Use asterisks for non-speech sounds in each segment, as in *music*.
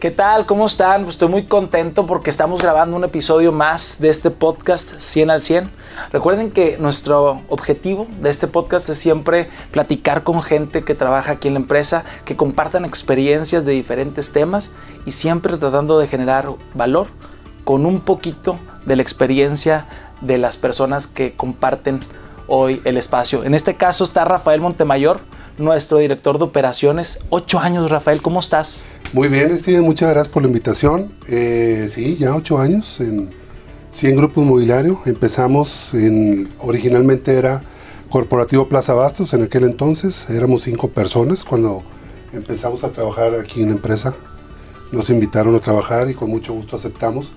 ¿Qué tal? ¿Cómo están? Pues estoy muy contento porque estamos grabando un episodio más de este podcast 100 al 100. Recuerden que nuestro objetivo de este podcast es siempre platicar con gente que trabaja aquí en la empresa, que compartan experiencias de diferentes temas y siempre tratando de generar valor con un poquito de la experiencia de las personas que comparten hoy el espacio. En este caso está Rafael Montemayor, nuestro director de operaciones. Ocho años, Rafael, ¿cómo estás? Muy bien, Steven, muchas gracias por la invitación. Eh, sí, ya ocho años en 100 Grupos Mobiliario. Empezamos en, originalmente era Corporativo Plaza Bastos, en aquel entonces éramos cinco personas cuando empezamos a trabajar aquí en la empresa. Nos invitaron a trabajar y con mucho gusto aceptamos.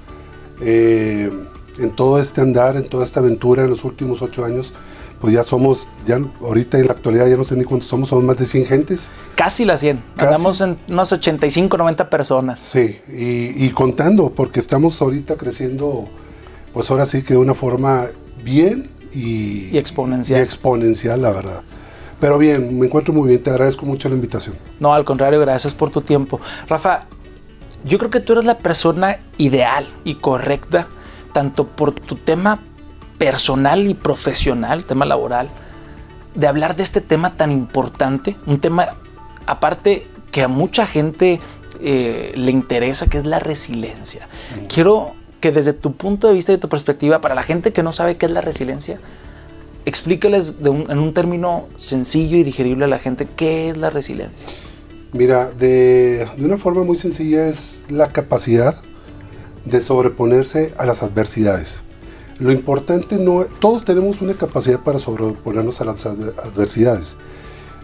Eh, en todo este andar, en toda esta aventura, en los últimos ocho años, pues ya somos, ya ahorita en la actualidad ya no sé ni cuántos somos, somos más de 100 gentes. Casi las 100, andamos en unos 85, 90 personas. Sí, y, contando, porque estamos ahorita creciendo, pues ahora sí que de una forma bien y, y exponencial. Y exponencial, la verdad. Pero bien, me encuentro muy bien, te agradezco mucho la invitación. No, al contrario, gracias por tu tiempo. Rafa, yo creo que tú eres la persona ideal y correcta, tanto por tu tema personal y profesional, tema laboral, de hablar de este tema tan importante, un tema aparte que a mucha gente eh, le interesa, que es la resiliencia. Quiero que desde tu punto de vista y tu perspectiva, para la gente que no sabe qué es la resiliencia, explícales en un término sencillo y digerible a la gente qué es la resiliencia. Mira, de, de una forma muy sencilla es la capacidad de sobreponerse a las adversidades. Lo importante no, todos tenemos una capacidad para sobreponernos a las adversidades,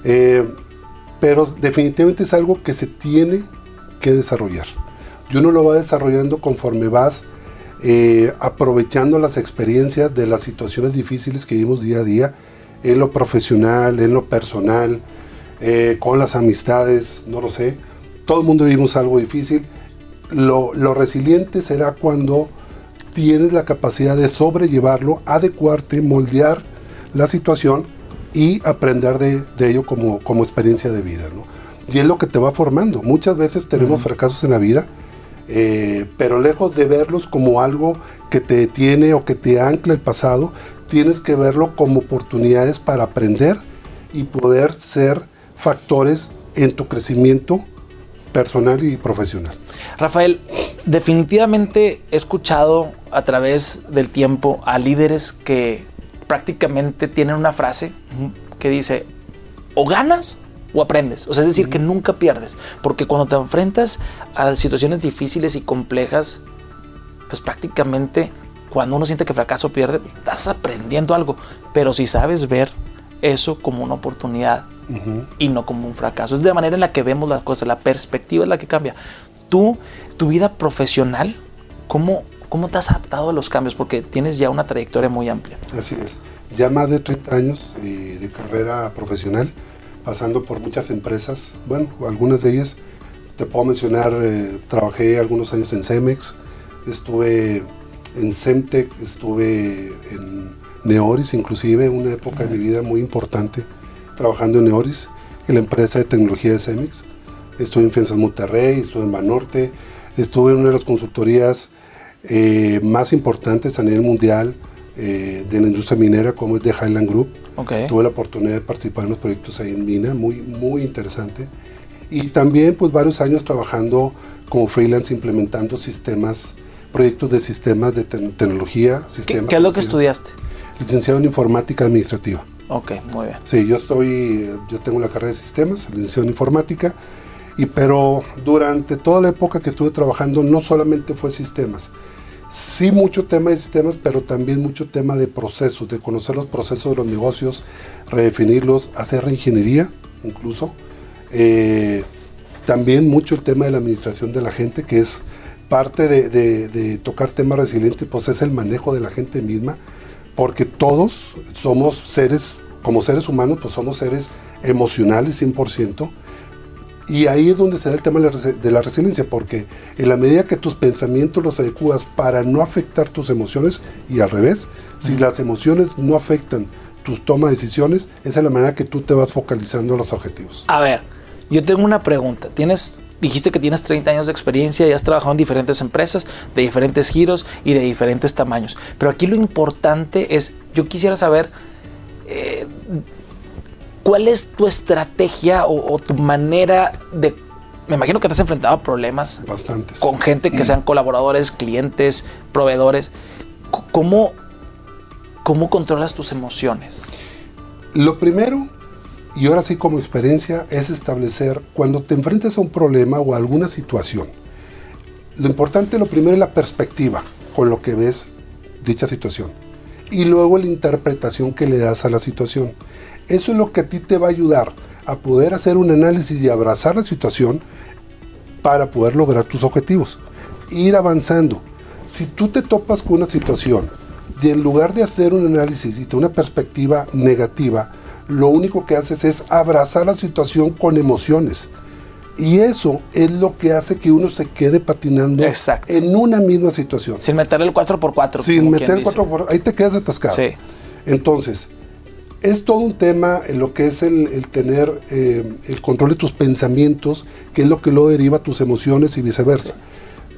eh, pero definitivamente es algo que se tiene que desarrollar. Y uno lo va desarrollando conforme vas eh, aprovechando las experiencias de las situaciones difíciles que vivimos día a día, en lo profesional, en lo personal, eh, con las amistades, no lo sé. Todo el mundo vivimos algo difícil. Lo, lo resiliente será cuando tienes la capacidad de sobrellevarlo, adecuarte, moldear la situación y aprender de, ello como, como, experiencia de vida. ¿no? Y es lo que te va formando. Muchas veces tenemos fracasos en la vida, eh, pero lejos de verlos como algo que te detiene o que te ancla el pasado, tienes que verlo como oportunidades para aprender y poder ser factores en tu crecimiento personal y profesional. Rafael, definitivamente he escuchado a través del tiempo a líderes que prácticamente tienen una frase que dice, o ganas o aprendes. O sea, es decir, que nunca pierdes. Porque cuando te enfrentas a situaciones difíciles y complejas, pues prácticamente cuando uno siente que fracaso pierde, pues, estás aprendiendo algo. Pero si sabes ver eso como una oportunidad y no como un fracaso. Es de la manera en la que vemos las cosas, la perspectiva es la que cambia. Tú, tu vida profesional, ¿cómo, cómo te has adaptado a los cambios? Porque tienes ya una trayectoria muy amplia. Así es. Ya más de 30 años eh, de carrera profesional, pasando por muchas empresas. Bueno, algunas de ellas, te puedo mencionar, eh, trabajé algunos años en Cemex, estuve en Semtec, estuve en Neoris, inclusive, una época de mi vida muy importante trabajando en Neoris, en la empresa de tecnología de Cemex. Estuve en Fianzas Monterrey, estuve en Banorte, estuve en una de las consultorías eh, más importantes a nivel mundial eh, de la industria minera, como es de Highland Group. Tuve la oportunidad de participar en los proyectos ahí en mina, muy, muy interesante. Y también, pues, varios años trabajando como freelance, implementando sistemas, proyectos de sistemas de tecnología. ¿Qué, ¿Qué es lo que estudiaste? Licenciado en informática administrativa. Ok, muy bien. Sí, yo estoy, yo tengo la carrera de sistemas, licenciado en informática, y pero durante toda la época que estuve trabajando no solamente fue sistemas, sí mucho tema de sistemas, pero también mucho tema de procesos, de conocer los procesos de los negocios, redefinirlos, hacer reingeniería incluso. Eh, también mucho el tema de la administración de la gente, que es parte de, de tocar temas resilientes, pues es el manejo de la gente misma porque todos somos seres, como seres humanos, pues somos seres emocionales 100%, y ahí es donde se da el tema de la resiliencia, porque en la medida que tus pensamientos los adecuas para no afectar tus emociones, y al revés, si las emociones no afectan tus tomas de decisiones, esa es la manera que tú te vas focalizando en los objetivos. A ver, yo tengo una pregunta. Tienes dijiste que tienes 30 años de experiencia y has trabajado en diferentes empresas, de diferentes giros y de diferentes tamaños. Pero aquí lo importante es, yo quisiera saber eh, cuál es tu estrategia o, tu manera de... Me imagino que te has enfrentado a problemas. Bastantes. Con gente que sean colaboradores, clientes, proveedores. ¿Cómo, cómo controlas tus emociones? Lo primero y ahora sí como experiencia es establecer cuando te enfrentas a un problema o a alguna situación. Lo importante, lo primero es la perspectiva con lo que ves dicha situación. Y luego la interpretación que le das a la situación. Eso es lo que a ti te va a ayudar a poder hacer un análisis y abrazar la situación para poder lograr tus objetivos. Ir avanzando. Si tú te topas con una situación y en lugar de hacer un análisis y tener una perspectiva negativa, lo único que haces es abrazar la situación con emociones. Y eso es lo que hace que uno se quede patinando en una misma situación. Sin meter el 4x4. Sin meter el 4x4. Ahí te quedas atascado. Sí. Entonces, es todo un tema en lo que es el, tener eh, el control de tus pensamientos, que es lo que lo deriva a tus emociones y viceversa.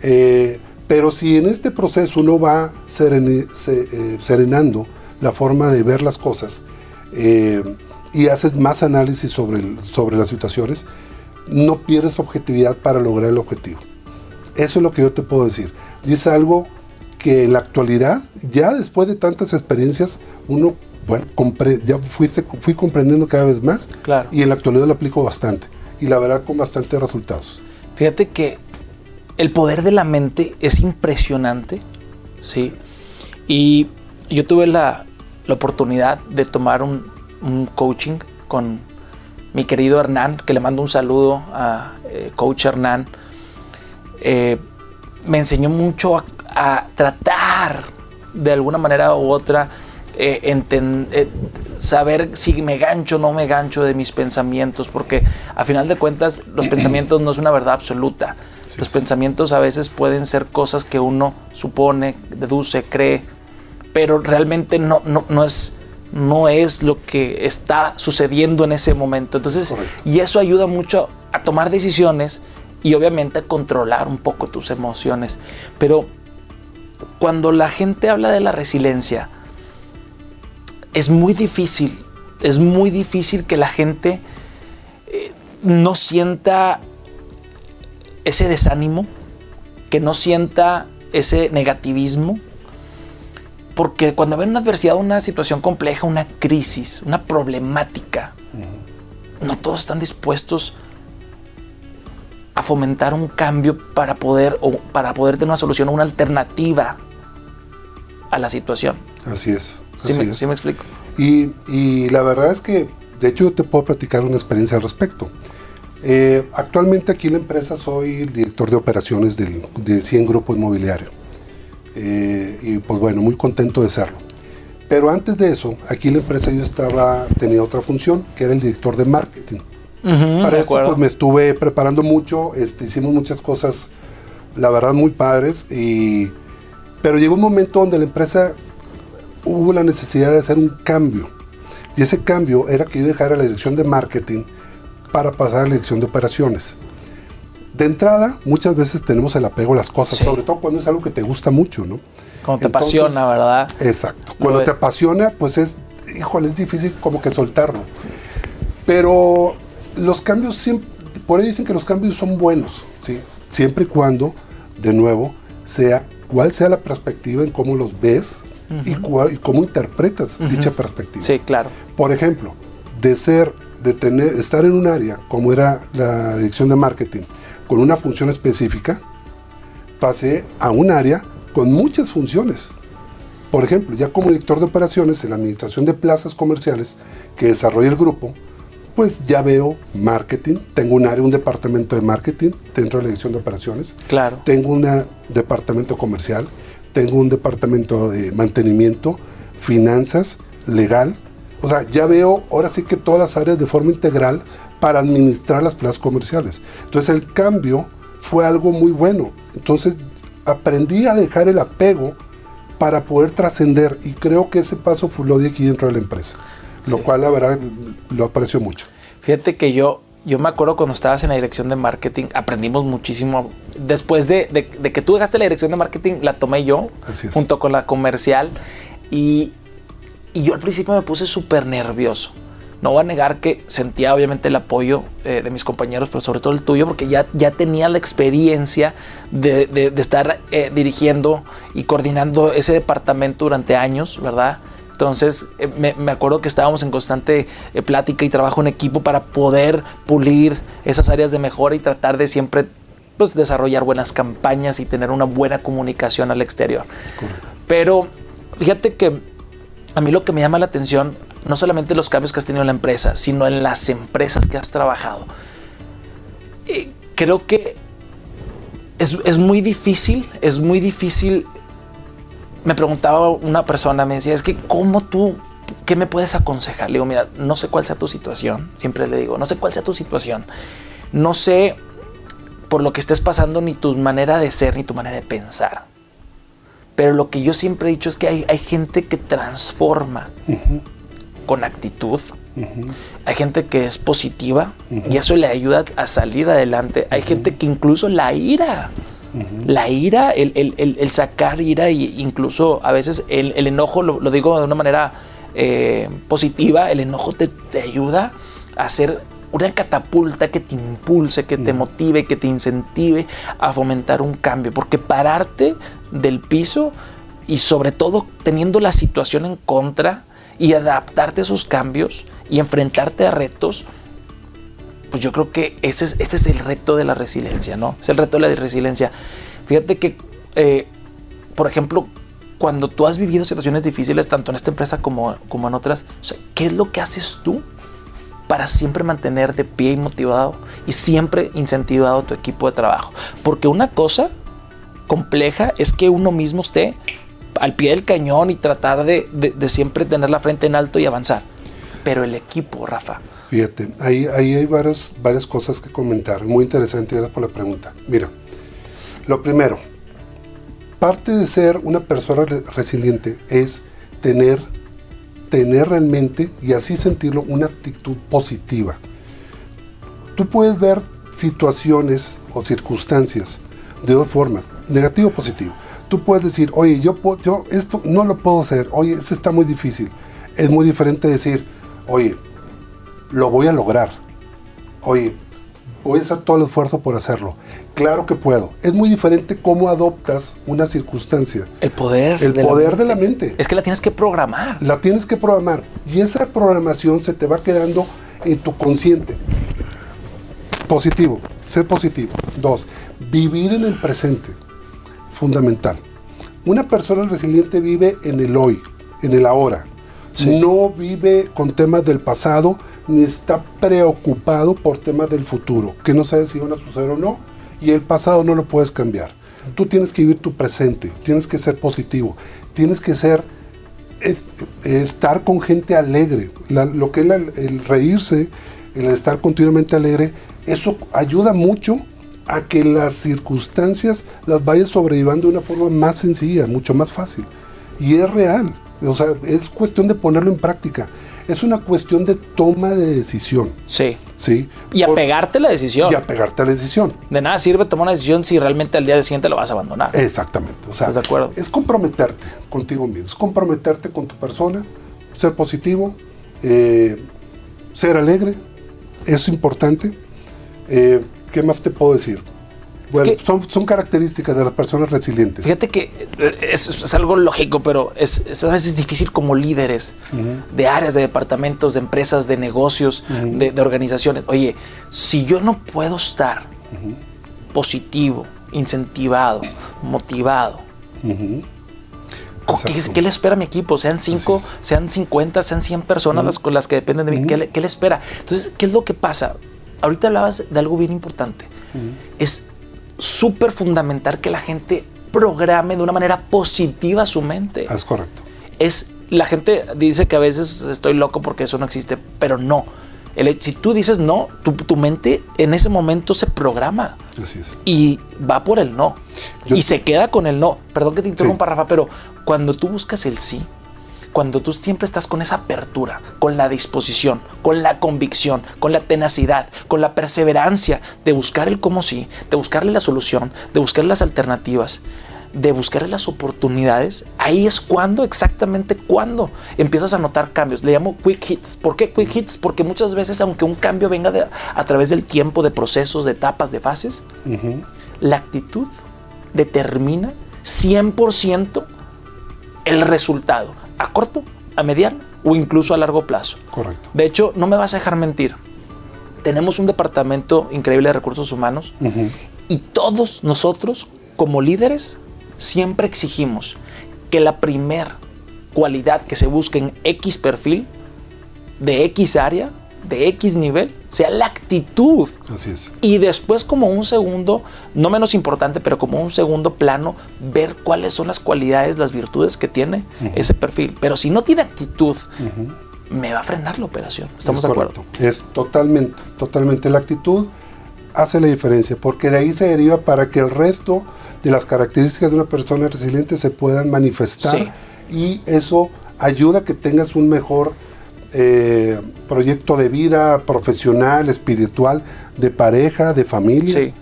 Eh, pero si en este proceso uno va eh, serenando la forma de ver las cosas, eh, y haces más análisis sobre, sobre las situaciones, no pierdes objetividad para lograr el objetivo. Eso es lo que yo te puedo decir. Y es algo que en la actualidad, ya después de tantas experiencias, uno, bueno, ya fuiste, fui comprendiendo cada vez más. Claro. Y en la actualidad lo aplico bastante. Y la verdad con bastantes resultados. Fíjate que el poder de la mente es impresionante. Sí. Y yo tuve la, la oportunidad de tomar un, coaching con mi querido Hernán, que le mando un saludo a eh, Coach Hernán. Eh, me enseñó mucho a, tratar de alguna manera u otra eh, saber si me gancho o no me gancho de mis pensamientos, porque a final de cuentas los *clears throat* pensamientos no es una verdad absoluta. los pensamientos a veces pueden ser cosas que uno supone, deduce, cree, pero realmente no, no, es, no es lo que está sucediendo en ese momento. Entonces, y eso ayuda mucho a tomar decisiones y obviamente a controlar un poco tus emociones. Pero cuando la gente habla de la resiliencia, es muy difícil, es muy difícil que la gente eh, no sienta ese desánimo, que no sienta ese negativismo, porque cuando ven una adversidad, una situación compleja, una crisis, una problemática, no todos están dispuestos a fomentar un cambio para poder, o para poder tener una solución o una alternativa a la situación. Así es. ¿Sí, me, me, explico? Y, la verdad es que, de hecho, yo te puedo platicar una experiencia al respecto. Eh, actualmente aquí en la empresa soy director de operaciones del, de 100 Grupo Inmobiliario. Eh, y pues bueno, muy contento de serlo. Pero antes de eso, aquí en la empresa yo estaba, tenía otra función, que era el director de marketing. Para esto pues me estuve preparando mucho, este, hicimos muchas cosas, la verdad, muy padres, y, pero llegó un momento donde la empresa hubo la necesidad de hacer un cambio. Y ese cambio era que yo dejara la dirección de marketing para pasar a la dirección de operaciones de entrada, muchas veces tenemos el apego a las cosas, sobre todo cuando es algo que te gusta mucho, ¿no? Cuando te apasiona, ¿verdad? Exacto. Cuando te apasiona, pues es, híjole, es difícil como que soltarlo. Pero los cambios siempre, por ahí dicen que los cambios son buenos, ¿sí? Siempre y cuando, de nuevo, sea cuál sea la perspectiva en cómo los ves y, cuál, y, cómo interpretas dicha perspectiva. Sí, claro. Por ejemplo, de ser, de tener, estar en un área como era la dirección de marketing, con una función específica, pasé a un área con muchas funciones. Por ejemplo, ya como director de operaciones en la administración de plazas comerciales que desarrolla el grupo, pues ya veo marketing, tengo un área, un departamento de marketing dentro de la dirección de operaciones. Claro. Tengo un departamento comercial, tengo un departamento de mantenimiento, finanzas, legal. O sea, ya veo ahora sí que todas las áreas de forma integral para administrar las plazas comerciales. Entonces el cambio fue algo muy bueno. Entonces aprendí a dejar el apego para poder trascender y creo que ese paso fue lo de aquí dentro de la empresa, lo cual la verdad lo aprecio mucho. Fíjate que yo, yo me acuerdo cuando estabas en la dirección de marketing, aprendimos muchísimo. Después de, que tú dejaste la dirección de marketing, la tomé yo, junto con la comercial. Y, yo al principio me puse súper nervioso. No voy a negar que sentía obviamente el apoyo eh, de mis compañeros, pero sobre todo el tuyo, porque ya, ya tenía la experiencia de, estar eh, dirigiendo y coordinando ese departamento durante años, ¿verdad? Entonces eh, me, acuerdo que estábamos en constante plática y trabajo en equipo para poder pulir esas áreas de mejora y tratar de siempre pues, desarrollar buenas campañas y tener una buena comunicación al exterior. Pero fíjate que a mí lo que me llama la atención, no solamente los cambios que has tenido en la empresa, sino en las empresas que has trabajado. Creo que es, es, muy difícil, es muy difícil me preguntaba una persona, me decía, es que ¿cómo tú, qué me puedes aconsejar? Le digo, mira, no sé cuál sea tu situación, siempre le digo, no sé cuál sea tu situación, no sé por lo que estés pasando ni tu manera de ser ni tu manera de pensar. Pero lo que yo siempre he dicho es que hay, hay gente que transforma con actitud. Hay gente que es positiva y eso le ayuda a salir adelante. Hay gente que incluso la ira la ira, el, sacar ira e incluso a veces el, enojo, lo, digo de una manera eh, positiva, el enojo te, ayuda a hacer una catapulta que te impulse, que te motive, que te incentive a fomentar un cambio. Porque pararte del piso y sobre todo teniendo la situación en contra y adaptarte a esos cambios y enfrentarte a retos, pues yo creo que ese es, este es el reto de la resiliencia, ¿no? Es el reto de la resiliencia. Fíjate que, eh, por ejemplo, cuando tú has vivido situaciones difíciles, tanto en esta empresa como, como en otras, ¿qué es lo que haces tú para siempre mantener de pie y motivado y siempre incentivado a tu equipo de trabajo? Porque una cosa compleja es que uno mismo esté al pie del cañón y tratar de, siempre tener la frente en alto y avanzar. Pero el equipo, Rafa, Fíjate, ahí, hay varias, varias cosas que comentar. Muy interesante, gracias por la pregunta. Mira, lo primero, parte de ser una persona resiliente es tener, tener realmente, y así sentirlo, una actitud positiva. Tú puedes ver situaciones o circunstancias de dos formas, negativo o positivo. Tú puedes decir, oye, yo, yo esto no lo puedo hacer, oye, esto está muy difícil. Es muy diferente decir, oye, lo voy a lograr. Oye, voy a hacer todo el esfuerzo por hacerlo. Claro que puedo. Es muy diferente cómo adoptas una circunstancia. El poder. El poder de la mente. Es que la tienes que programar. La tienes que programar. Y esa programación se te va quedando en tu consciente. Positivo. Ser positivo. Dos. Vivir en el presente. Fundamental. Una persona resiliente vive en el hoy, en el ahora. No vive con temas del pasado ni está preocupado por temas del futuro, que no sabes si van a suceder o no, y el pasado no lo puedes cambiar. Tú tienes que vivir tu presente, tienes que ser positivo, tienes que ser estar con gente alegre. lo que es el reírse, el estar continuamente alegre, eso ayuda mucho a que las circunstancias las vayas sobreviviendo de una forma más sencilla, mucho más fácil. Y es real. O sea, es cuestión de ponerlo en práctica es una cuestión de toma de decisión. Sí. Sí. Y apegarte a la decisión. Y apegarte a la decisión. De nada sirve tomar una decisión si realmente al día siguiente lo vas a abandonar. Exactamente. O sea, ¿Estás de acuerdo? Es comprometerte contigo mismo, es comprometerte con tu persona, ser positivo, eh, ser alegre, es importante. Eh, ¿Qué más te puedo decir? Bueno, son, características de las personas resilientes. Fíjate que es, algo lógico, pero es, a veces difícil como líderes de áreas, de departamentos, de empresas, de negocios, de, organizaciones. Oye, si yo no puedo estar positivo, incentivado, motivado, ¿Qué, le espera a mi equipo? Sean 5, sean 50, sean 100 personas con las que dependen de mí. ¿Qué, le, espera? Entonces, ¿qué es lo que pasa? Ahorita hablabas de algo bien importante. Es súper fundamental que la gente programe de una manera positiva su mente. Es correcto. Es, la gente dice que a veces estoy loco porque eso no existe, pero no. El, si tú dices no, tu, mente en ese momento se programa. Así es. Y va por el no. y se queda con el no. Perdón que te interrumpa, Rafa, pero cuando tú buscas el sí, cuando tú siempre estás con esa apertura, con la disposición, con la convicción, con la tenacidad, con la perseverancia de buscar el cómo sí, de buscarle la solución, de buscar las alternativas, de buscar las oportunidades, ahí es cuando, exactamente cuando empiezas a notar cambios. Le llamo quick hits. ¿Por qué quick hits? Porque muchas veces, aunque un cambio venga a través del tiempo, de procesos, de etapas, de fases, la actitud determina 100% el resultado, a corto, a mediano o incluso a largo plazo. Correcto. De hecho, no me vas a dejar mentir. Tenemos un departamento increíble de recursos humanos y todos nosotros, como líderes, siempre exigimos que la primer cualidad que se busque en X perfil, de X área, de X nivel, sea la actitud. Así es. Y después como un segundo, no menos importante, pero como un segundo plano, ver cuáles son las cualidades, las virtudes que tiene ese perfil. Pero si no tiene actitud, me va a frenar la operación. ¿Estamos de acuerdo? Es totalmente, totalmente la actitud hace la diferencia, porque de ahí se deriva para que el resto de las características de una persona resiliente se puedan manifestar y eso ayuda a que tengas un mejor eh, proyecto de vida profesional, espiritual, de pareja, de familia.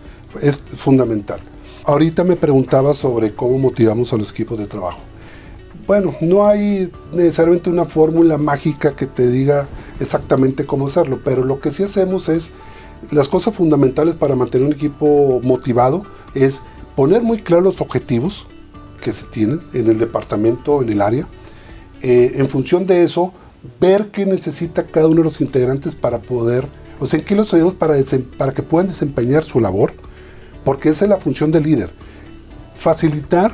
Es fundamental. Ahorita me preguntaba sobre cómo motivamos a los equipos de trabajo. Bueno, no hay necesariamente una fórmula mágica que te diga exactamente cómo hacerlo, pero lo que sí hacemos es, las cosas fundamentales para mantener un equipo motivado es poner muy claros los objetivos que se tienen en el departamento, en el área. Eh, en función de eso, ver qué necesita cada uno de los integrantes para poder, o sea, en qué los ayudamos para, que puedan desempeñar su labor, porque esa es la función del líder. Facilitar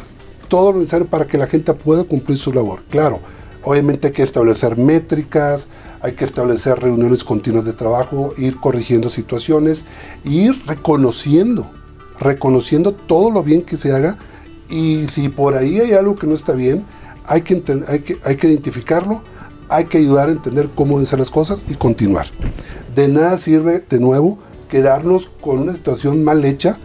todo lo necesario para que la gente pueda cumplir su labor. Claro, obviamente hay que establecer métricas, hay que establecer reuniones continuas de trabajo, ir corrigiendo situaciones, ir reconociendo reconociendo todo lo bien que se haga y si por ahí hay algo que no está bien, hay que identificarlo, hay que ayudar a entender cómo deben ser las cosas y continuar. De nada sirve, de nuevo, quedarnos con una situación mal hecha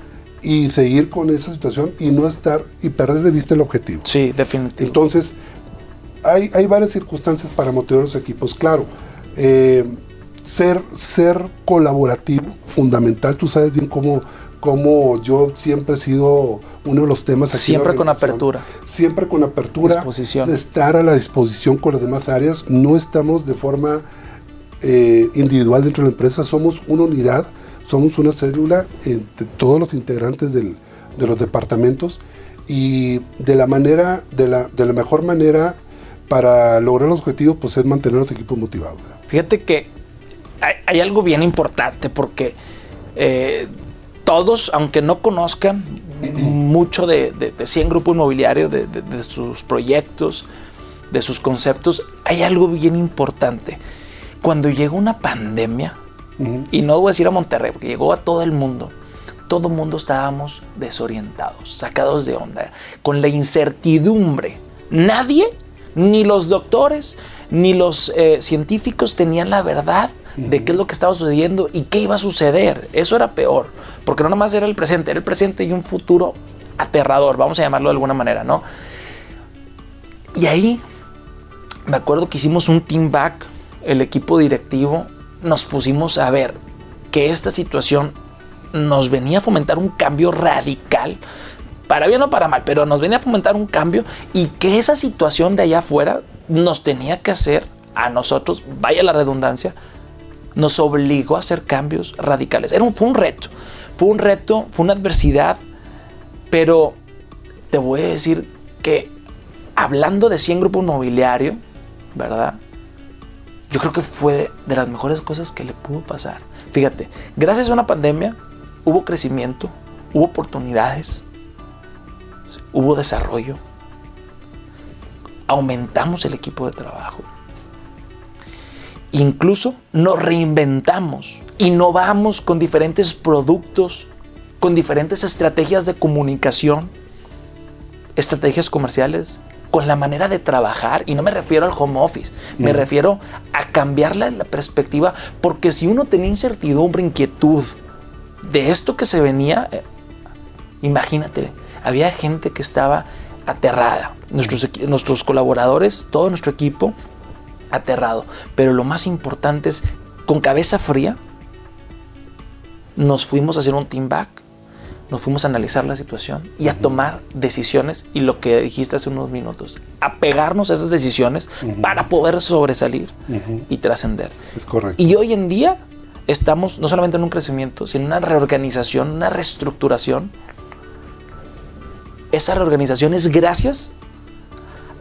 y seguir con esa situación y no estar y perder de vista el objetivo. Sí, definitivamente. Entonces, hay, hay varias circunstancias para motivar los equipos. Claro, eh, ser, ser colaborativo, fundamental. Tú sabes bien cómo, como yo siempre he sido uno de los temas aquí Siempre con apertura. Siempre con apertura. Disposición. Estar a la disposición con las demás áreas. No estamos de forma eh, individual dentro de la empresa, somos una unidad, somos una célula entre todos los integrantes de los departamentos y de la manera, de la, de la mejor manera para lograr los objetivos, pues es mantener los equipos motivados. Fíjate que hay, algo bien importante porque eh, todos, aunque no conozcan mucho de, de, 100 Grupo Inmobiliario, de, sus proyectos, de sus conceptos, hay algo bien importante. Cuando llegó una pandemia, y no voy a decir a Monterrey, porque llegó a todo el mundo, todo el mundo estábamos desorientados, sacados de onda, con la incertidumbre. Nadie, ni los doctores, ni los eh, científicos tenían la verdad de qué es lo que estaba sucediendo y qué iba a suceder. Eso era peor, porque no nomás era el presente, era el presente y un futuro aterrador, vamos a llamarlo de alguna manera, ¿no? Y ahí me acuerdo que hicimos un team back, el equipo directivo, nos pusimos a ver que esta situación nos venía a fomentar un cambio radical, para bien o para mal, pero nos venía a fomentar un cambio y que esa situación de allá afuera nos tenía que hacer a nosotros, vaya la redundancia, nos obligó a hacer cambios radicales. Era un, fue un reto, fue un reto, fue una adversidad, pero te voy a decir que hablando de 100 grupos inmobiliario, ¿verdad? Yo creo que fue de, las mejores cosas que le pudo pasar. Fíjate, gracias a una pandemia hubo crecimiento, hubo oportunidades, hubo desarrollo, aumentamos el equipo de trabajo, Incluso nos reinventamos, innovamos con diferentes productos, con diferentes estrategias de comunicación, estrategias comerciales, con la manera de trabajar. Y no me refiero al home office, me refiero a cambiar la, perspectiva, porque si uno tenía incertidumbre, inquietud de esto que se venía, eh, imagínate, había gente que estaba aterrada. Nuestros, nuestros colaboradores, todo nuestro equipo, aterrado. Pero lo más importante es, con cabeza fría, nos fuimos a hacer un team back, nos fuimos a analizar la situación y a tomar decisiones y lo que dijiste hace unos minutos, a pegarnos a esas decisiones para poder sobresalir y trascender. Es correcto. Y hoy en día estamos no solamente en un crecimiento, sino en una reorganización, una reestructuración. Esa reorganización es gracias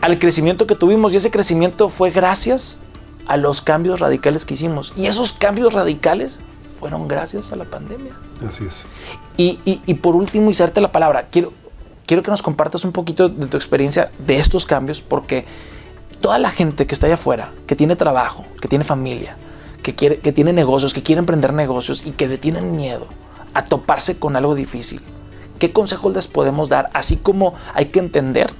al crecimiento que tuvimos y ese crecimiento fue gracias a los cambios radicales que hicimos. Y esos cambios radicales fueron gracias a la pandemia. Así es. Y, y, por último, y serte la palabra, quiero, quiero que nos compartas un poquito de tu experiencia de estos cambios, porque toda la gente que está allá afuera, que tiene trabajo, que tiene familia, que, quiere, que tiene negocios, que quiere emprender negocios y que le tienen miedo a toparse con algo difícil, ¿qué consejos les podemos dar? Así como hay que entender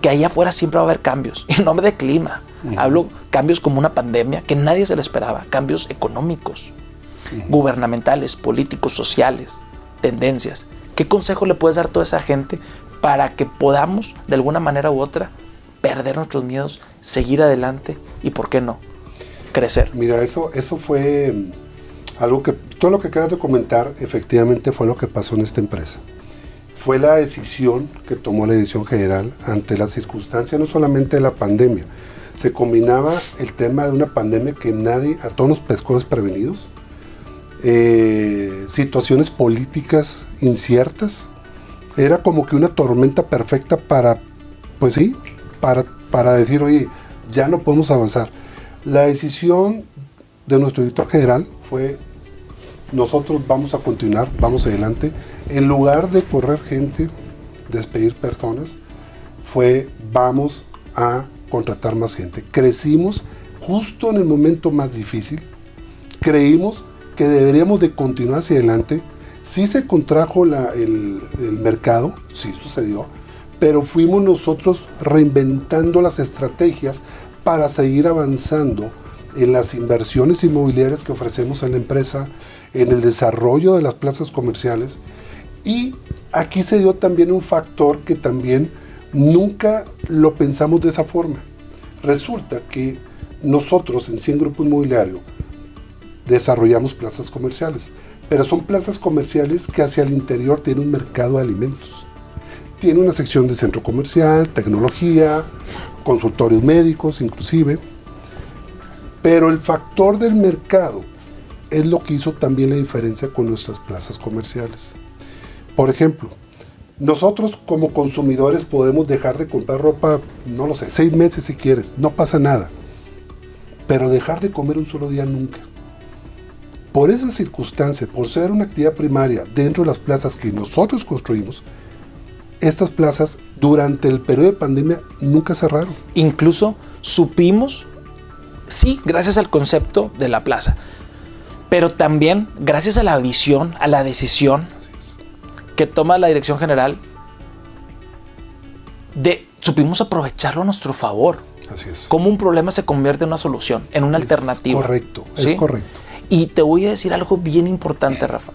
que allá afuera siempre va a haber cambios, y *laughs* no de clima. Hablo cambios como una pandemia que nadie se le esperaba, cambios económicos, gubernamentales, políticos, sociales, tendencias. ¿Qué consejo le puedes dar a toda esa gente para que podamos, de alguna manera u otra, perder nuestros miedos, seguir adelante y, ¿por qué no, crecer? Mira, eso, eso fue mm, algo que, todo lo que acabas de comentar, efectivamente fue lo que pasó en esta empresa. Fue la decisión que tomó la dirección general ante la circunstancia no solamente de la pandemia, se combinaba el tema de una pandemia que nadie, a todos nos pescó desprevenidos, eh, situaciones políticas inciertas. Era como que una tormenta perfecta para, pues sí, para, para decir, oye, ya no podemos avanzar. La decisión de nuestro director general fue, nosotros vamos a continuar, vamos adelante. En lugar de correr gente, despedir personas, fue, vamos a contratar más gente. Crecimos justo en el momento más difícil. Creímos que deberíamos de continuar hacia adelante. Sí se contrajo el, mercado, sí sucedió, pero fuimos nosotros reinventando las estrategias para seguir avanzando en las inversiones inmobiliarias que ofrecemos en la empresa, en el desarrollo de las plazas comerciales. Y aquí se dio también un factor que también nunca lo pensamos de esa forma. Resulta que nosotros en 100 Grupo Inmobiliario desarrollamos plazas comerciales, pero son plazas comerciales que hacia el interior tienen un mercado de alimentos. Tiene una sección de centro comercial, tecnología, consultorios médicos inclusive, pero el factor del mercado es lo que hizo también la diferencia con nuestras plazas comerciales. Por ejemplo, nosotros como consumidores podemos dejar de comprar ropa, no lo sé, seis meses si quieres, no pasa nada. Pero dejar de comer un solo día nunca. Por esa circunstancia, por ser una actividad primaria dentro de las plazas que nosotros construimos, estas plazas durante el periodo de pandemia nunca cerraron. Incluso supimos, sí, gracias al concepto de la plaza, pero también gracias a la visión, a la decisión que toma la dirección general, de, supimos aprovecharlo a nuestro favor. Así es. Cómo un problema se convierte en una solución, en una alternativa. Correcto, es correcto. Y te voy a decir algo bien importante, Rafa.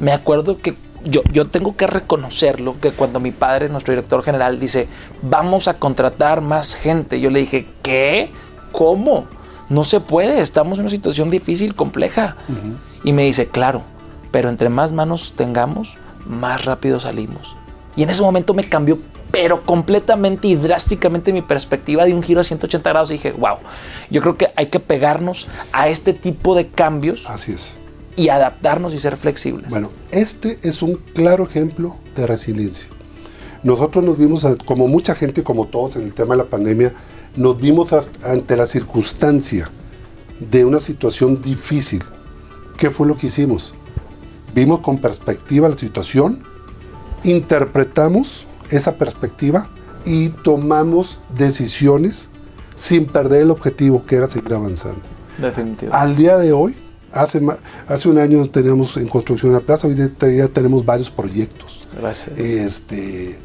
Me acuerdo que yo, yo tengo que reconocerlo, que cuando mi padre, nuestro director general, dice, vamos a contratar más gente, yo le dije, ¿qué? ¿Cómo? No se puede, estamos en una situación difícil, compleja. Y me dice, claro, pero entre más manos tengamos, más rápido salimos. Y en ese momento me cambió pero completamente y drásticamente mi perspectiva de un giro a 180 grados. Y dije, wow, yo creo que hay que pegarnos a este tipo de cambios. Así es. Y adaptarnos y ser flexibles. Bueno, este es un claro ejemplo de resiliencia. Nosotros nos vimos, como mucha gente, como todos en el tema de la pandemia, nos vimos ante la circunstancia de una situación difícil. ¿Qué fue lo que hicimos? Vimos con perspectiva la situación, interpretamos esa perspectiva y tomamos decisiones sin perder el objetivo que era seguir avanzando. Definitivamente. Al día de hoy, hace, hace un año teníamos en construcción la plaza, hoy ya tenemos varios proyectos. Gracias. Este,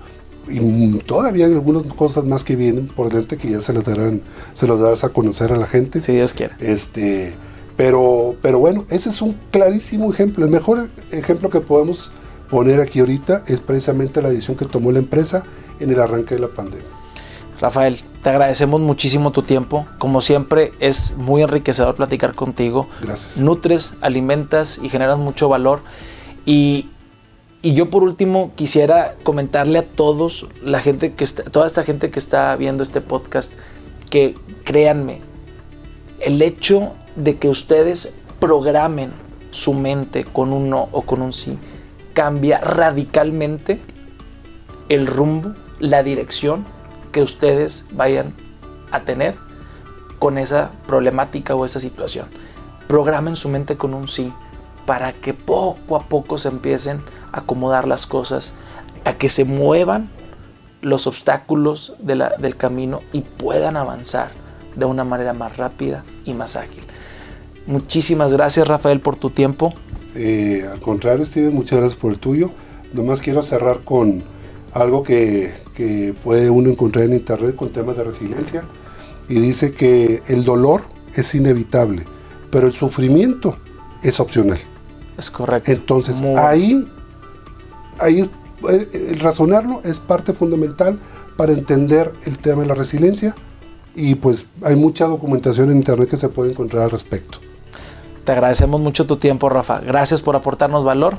y todavía hay algunas cosas más que vienen por delante que ya se las darán, se las darás a conocer a la gente. Si Dios quiere. Este, pero, pero bueno, ese es un clarísimo ejemplo, el mejor ejemplo que podemos poner aquí ahorita es precisamente la decisión que tomó la empresa en el arranque de la pandemia. Rafael, te agradecemos muchísimo tu tiempo. Como siempre, es muy enriquecedor platicar contigo. Gracias. Nutres, alimentas y generas mucho valor. Y, y yo por último quisiera comentarle a todos, la gente que está, toda esta gente que está viendo este podcast, que créanme, el hecho de que ustedes programen su mente con un no o con un sí cambia radicalmente el rumbo, la dirección que ustedes vayan a tener con esa problemática o esa situación. Programen su mente con un sí para que poco a poco se empiecen a acomodar las cosas, a que se muevan los obstáculos del camino y puedan avanzar de una manera más rápida y más ágil. Muchísimas gracias Rafael por tu tiempo. Eh, al contrario, Steven, muchas gracias por el tuyo. Nomás quiero cerrar con algo que, que puede uno encontrar en internet con temas de resiliencia y dice que el dolor es inevitable, pero el sufrimiento es opcional. Es correcto. Entonces, ahí, ahí eh, el razonarlo es parte fundamental para entender el tema de la resiliencia y pues hay mucha documentación en internet que se puede encontrar al respecto. Te agradecemos mucho tu tiempo, Rafa. Gracias por aportarnos valor.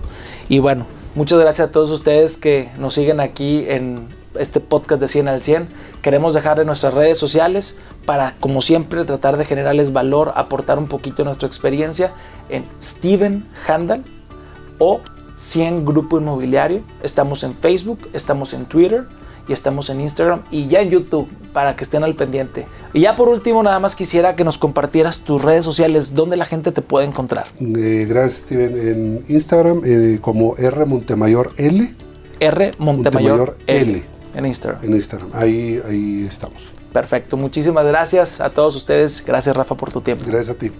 Y bueno, muchas gracias a todos ustedes que nos siguen aquí en este podcast de 100 al 100. Queremos dejar en nuestras redes sociales para, como siempre, tratar de generarles valor, aportar un poquito nuestra experiencia en Steven Handel o 100 Grupo Inmobiliario. Estamos en Facebook, estamos en Twitter y estamos en Instagram y ya en YouTube para que estén al pendiente. Y ya por último, nada más quisiera que nos compartieras tus redes sociales, donde la gente te puede encontrar. Eh, gracias, Steven. En Instagram eh, como R Montemayor L. R Montemayor, L. En Instagram. En Instagram. Ahí, ahí estamos. Perfecto. Muchísimas gracias a todos ustedes. Gracias, Rafa, por tu tiempo. Gracias a ti.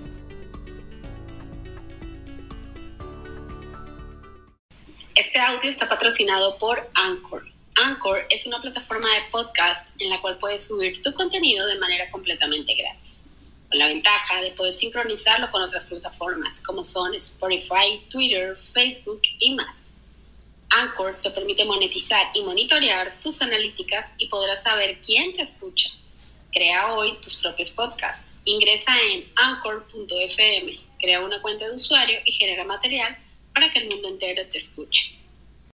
Este audio está patrocinado por Anchor Anchor es una plataforma de podcast en la cual puedes subir tu contenido de manera completamente gratis, con la ventaja de poder sincronizarlo con otras plataformas como son Spotify, Twitter, Facebook y más. Anchor te permite monetizar y monitorear tus analíticas y podrás saber quién te escucha. Crea hoy tus propios podcasts. Ingresa en anchor.fm, crea una cuenta de usuario y genera material para que el mundo entero te escuche.